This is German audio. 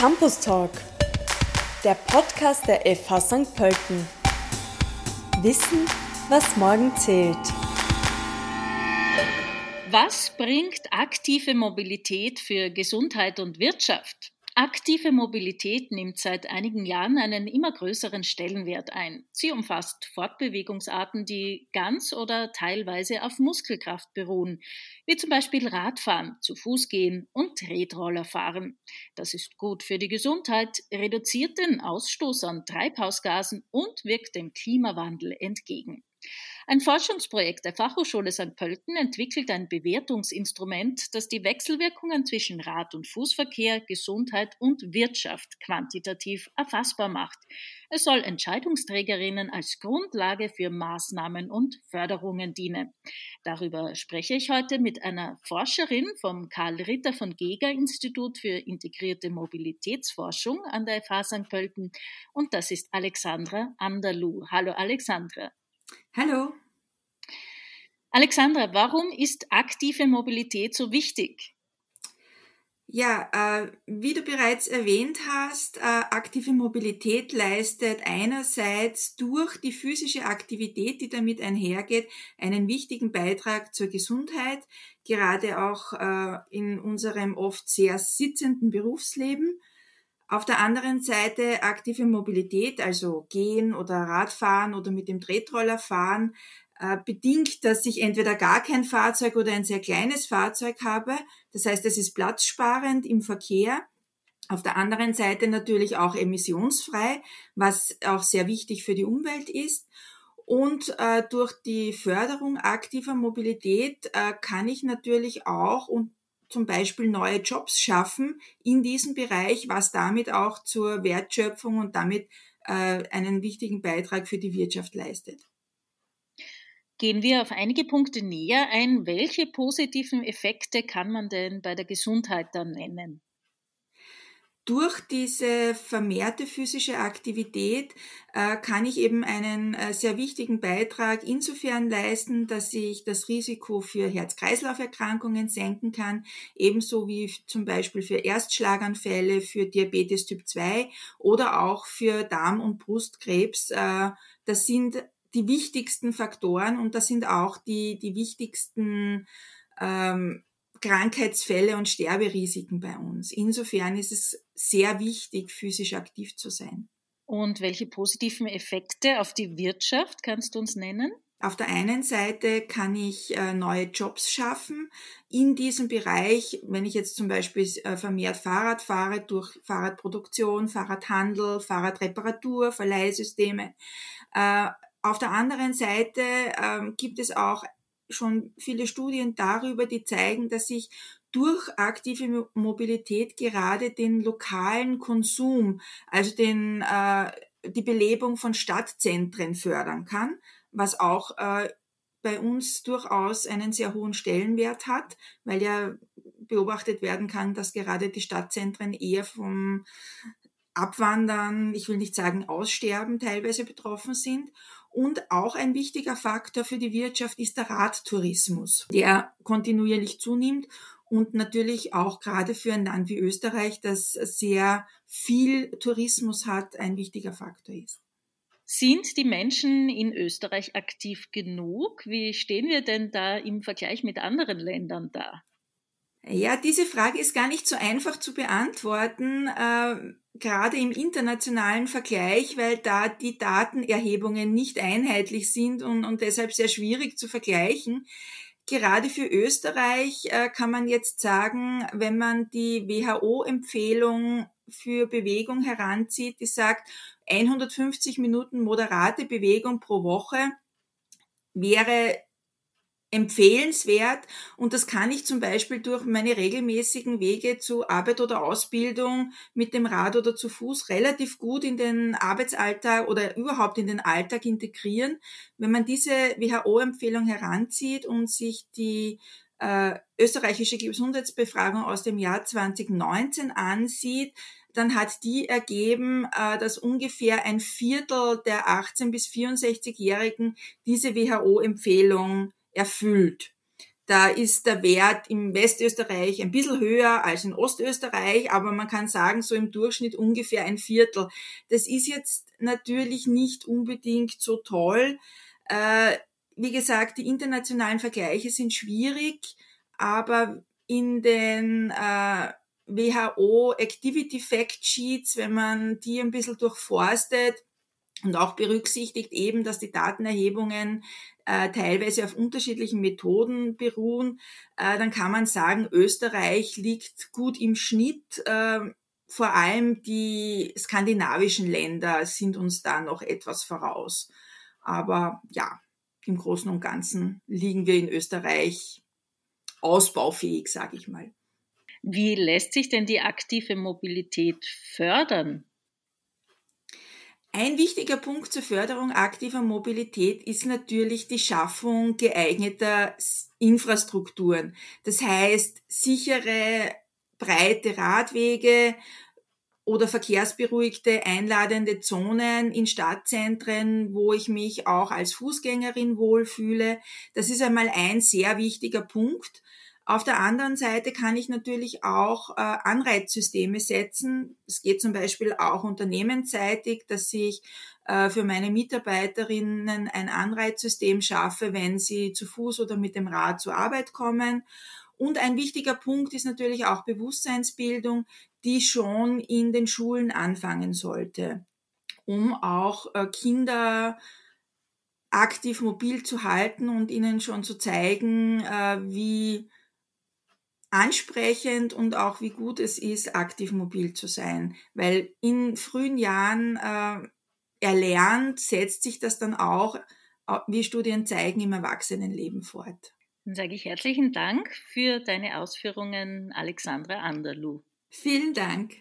Campus Talk, der Podcast der FH St. Pölten. Wissen, was morgen zählt. Was bringt aktive Mobilität für Gesundheit und Wirtschaft? Aktive Mobilität nimmt seit einigen Jahren einen immer größeren Stellenwert ein. Sie umfasst Fortbewegungsarten, die ganz oder teilweise auf Muskelkraft beruhen, wie zum Beispiel Radfahren, zu Fuß gehen und Tretroller fahren. Das ist gut für die Gesundheit, reduziert den Ausstoß an Treibhausgasen und wirkt dem Klimawandel entgegen. Ein Forschungsprojekt der Fachhochschule St. Pölten entwickelt ein Bewertungsinstrument, das die Wechselwirkungen zwischen Rad- und Fußverkehr, Gesundheit und Wirtschaft quantitativ erfassbar macht. Es soll Entscheidungsträgerinnen als Grundlage für Maßnahmen und Förderungen dienen. Darüber spreche ich heute mit einer Forscherin vom Karl Ritter von Geger Institut für integrierte Mobilitätsforschung an der FH St. Pölten und das ist Alexandra Anderlu. Hallo Alexandra. Hallo. Alexandra, warum ist aktive Mobilität so wichtig? Ja, äh, wie du bereits erwähnt hast, äh, aktive Mobilität leistet einerseits durch die physische Aktivität, die damit einhergeht, einen wichtigen Beitrag zur Gesundheit, gerade auch äh, in unserem oft sehr sitzenden Berufsleben. Auf der anderen Seite aktive Mobilität, also gehen oder Radfahren oder mit dem Tretroller fahren, äh, bedingt, dass ich entweder gar kein Fahrzeug oder ein sehr kleines Fahrzeug habe. Das heißt, es ist platzsparend im Verkehr. Auf der anderen Seite natürlich auch emissionsfrei, was auch sehr wichtig für die Umwelt ist. Und äh, durch die Förderung aktiver Mobilität äh, kann ich natürlich auch und zum Beispiel neue Jobs schaffen in diesem Bereich, was damit auch zur Wertschöpfung und damit äh, einen wichtigen Beitrag für die Wirtschaft leistet. Gehen wir auf einige Punkte näher ein. Welche positiven Effekte kann man denn bei der Gesundheit dann nennen? Durch diese vermehrte physische Aktivität äh, kann ich eben einen äh, sehr wichtigen Beitrag insofern leisten, dass ich das Risiko für Herz-Kreislauf-Erkrankungen senken kann, ebenso wie zum Beispiel für Erstschlaganfälle, für Diabetes Typ 2 oder auch für Darm- und Brustkrebs. Äh, das sind die wichtigsten Faktoren und das sind auch die, die wichtigsten ähm, Krankheitsfälle und Sterberisiken bei uns. Insofern ist es sehr wichtig, physisch aktiv zu sein. Und welche positiven Effekte auf die Wirtschaft kannst du uns nennen? Auf der einen Seite kann ich äh, neue Jobs schaffen in diesem Bereich, wenn ich jetzt zum Beispiel äh, vermehrt Fahrrad fahre durch Fahrradproduktion, Fahrradhandel, Fahrradreparatur, Verleihsysteme. Äh, auf der anderen Seite ähm, gibt es auch schon viele Studien darüber, die zeigen, dass sich durch aktive Mobilität gerade den lokalen Konsum, also den, äh, die Belebung von Stadtzentren fördern kann, was auch äh, bei uns durchaus einen sehr hohen Stellenwert hat, weil ja beobachtet werden kann, dass gerade die Stadtzentren eher vom Abwandern, ich will nicht sagen Aussterben teilweise betroffen sind. Und auch ein wichtiger Faktor für die Wirtschaft ist der Radtourismus, der kontinuierlich zunimmt und natürlich auch gerade für ein Land wie Österreich, das sehr viel Tourismus hat, ein wichtiger Faktor ist. Sind die Menschen in Österreich aktiv genug? Wie stehen wir denn da im Vergleich mit anderen Ländern da? Ja, diese Frage ist gar nicht so einfach zu beantworten, äh, gerade im internationalen Vergleich, weil da die Datenerhebungen nicht einheitlich sind und, und deshalb sehr schwierig zu vergleichen. Gerade für Österreich äh, kann man jetzt sagen, wenn man die WHO-Empfehlung für Bewegung heranzieht, die sagt, 150 Minuten moderate Bewegung pro Woche wäre empfehlenswert und das kann ich zum Beispiel durch meine regelmäßigen Wege zu Arbeit oder Ausbildung mit dem Rad oder zu Fuß relativ gut in den Arbeitsalltag oder überhaupt in den Alltag integrieren. Wenn man diese WHO-Empfehlung heranzieht und sich die äh, österreichische Gesundheitsbefragung aus dem Jahr 2019 ansieht, dann hat die ergeben, äh, dass ungefähr ein Viertel der 18 bis 64-Jährigen diese WHO-Empfehlung erfüllt. Da ist der Wert im Westösterreich ein bisschen höher als in Ostösterreich, aber man kann sagen, so im Durchschnitt ungefähr ein Viertel. Das ist jetzt natürlich nicht unbedingt so toll. Äh, wie gesagt, die internationalen Vergleiche sind schwierig, aber in den äh, WHO Activity Fact Sheets, wenn man die ein bisschen durchforstet und auch berücksichtigt eben, dass die Datenerhebungen äh, teilweise auf unterschiedlichen Methoden beruhen, äh, dann kann man sagen, Österreich liegt gut im Schnitt. Äh, vor allem die skandinavischen Länder sind uns da noch etwas voraus. Aber ja, im Großen und Ganzen liegen wir in Österreich ausbaufähig, sage ich mal. Wie lässt sich denn die aktive Mobilität fördern? Ein wichtiger Punkt zur Förderung aktiver Mobilität ist natürlich die Schaffung geeigneter Infrastrukturen. Das heißt, sichere, breite Radwege oder verkehrsberuhigte, einladende Zonen in Stadtzentren, wo ich mich auch als Fußgängerin wohlfühle. Das ist einmal ein sehr wichtiger Punkt. Auf der anderen Seite kann ich natürlich auch äh, Anreizsysteme setzen. Es geht zum Beispiel auch unternehmensseitig, dass ich äh, für meine Mitarbeiterinnen ein Anreizsystem schaffe, wenn sie zu Fuß oder mit dem Rad zur Arbeit kommen. Und ein wichtiger Punkt ist natürlich auch Bewusstseinsbildung, die schon in den Schulen anfangen sollte, um auch äh, Kinder aktiv mobil zu halten und ihnen schon zu zeigen, äh, wie ansprechend und auch wie gut es ist, aktiv mobil zu sein. Weil in frühen Jahren äh, erlernt, setzt sich das dann auch, äh, wie Studien zeigen, im Erwachsenenleben fort. Dann sage ich herzlichen Dank für deine Ausführungen, Alexandra Anderlu. Vielen Dank.